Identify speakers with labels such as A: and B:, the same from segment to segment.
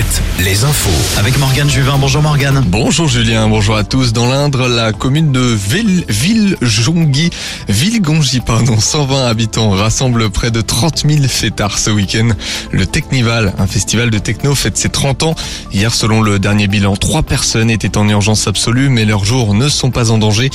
A: 7, les infos.
B: Avec Morgane Juvin. Bonjour Morgane.
C: Bonjour Julien, bonjour à tous. Dans l'Indre, la commune de Ville, Villejongi, Villegongi, pardon, 120 habitants rassemble près de 30 000 fêtards ce week-end. Le Technival, un festival de techno, fête ses 30 ans. Hier, selon le dernier bilan, trois personnes étaient en urgence absolue, mais leurs jours ne sont pas en danger.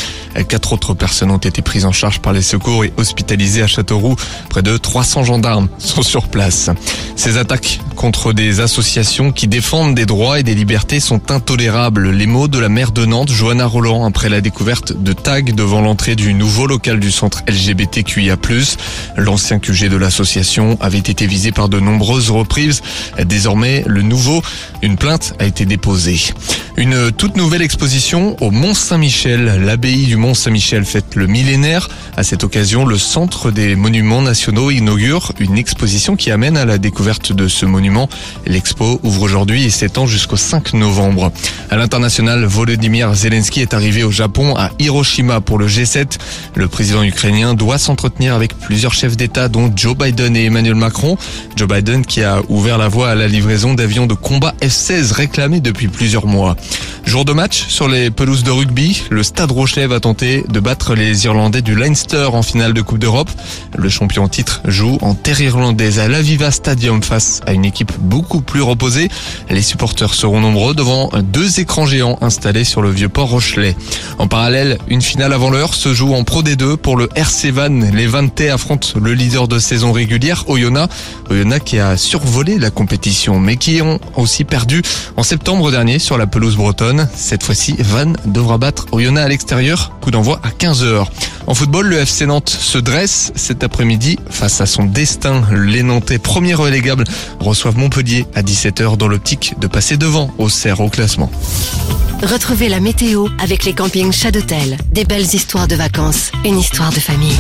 C: Quatre autres personnes ont été prises en charge par les secours et hospitalisées à Châteauroux. Près de 300 gendarmes sont sur place. Ces attaques contre des associations qui défendent des droits et des libertés sont intolérables. Les mots de la maire de Nantes, Johanna Roland, après la découverte de tags devant l'entrée du nouveau local du centre LGBTQIA+. L'ancien QG de l'association avait été visé par de nombreuses reprises. Désormais, le nouveau, une plainte a été déposée. Une toute nouvelle exposition au Mont Saint-Michel. L'abbaye du Mont Saint-Michel fête le millénaire. À cette occasion, le Centre des Monuments Nationaux inaugure une exposition qui amène à la découverte de ce monument. L'expo ouvre aujourd'hui et s'étend jusqu'au 5 novembre. À l'international, Volodymyr Zelensky est arrivé au Japon à Hiroshima pour le G7. Le président ukrainien doit s'entretenir avec plusieurs chefs d'État dont Joe Biden et Emmanuel Macron. Joe Biden qui a ouvert la voie à la livraison d'avions de combat F-16 réclamés depuis plusieurs mois. Jour de match sur les pelouses de rugby, le Stade Rochelet va tenter de battre les Irlandais du Leinster en finale de Coupe d'Europe. Le champion titre joue en terre irlandaise à l'Aviva Stadium face à une équipe beaucoup plus reposée. Les supporters seront nombreux devant deux écrans géants installés sur le vieux port Rochelet. En parallèle, une finale avant l'heure se joue en Pro D2 pour le RC Van. Les Vantais affrontent le leader de saison régulière, Oyonnax. Oyonnax qui a survolé la compétition mais qui ont aussi perdu en septembre dernier sur la pelouse bretonne. Cette fois-ci, Van devra battre Oyonnax à l'extérieur. Coup d'envoi à 15h. En football, le FC Nantes se dresse cet après-midi face à son destin. Les Nantais, premiers relégables, reçoivent Montpellier à 17h dans l'optique de passer devant au cerf au classement.
D: Retrouvez la météo avec les campings Chadotel. Des belles histoires de vacances, une histoire de famille.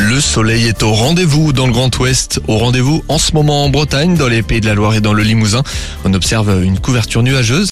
C: Le soleil est au rendez-vous dans le Grand Ouest, au rendez-vous en ce moment en Bretagne, dans les Pays de la Loire et dans le Limousin. On observe une couverture nuageuse.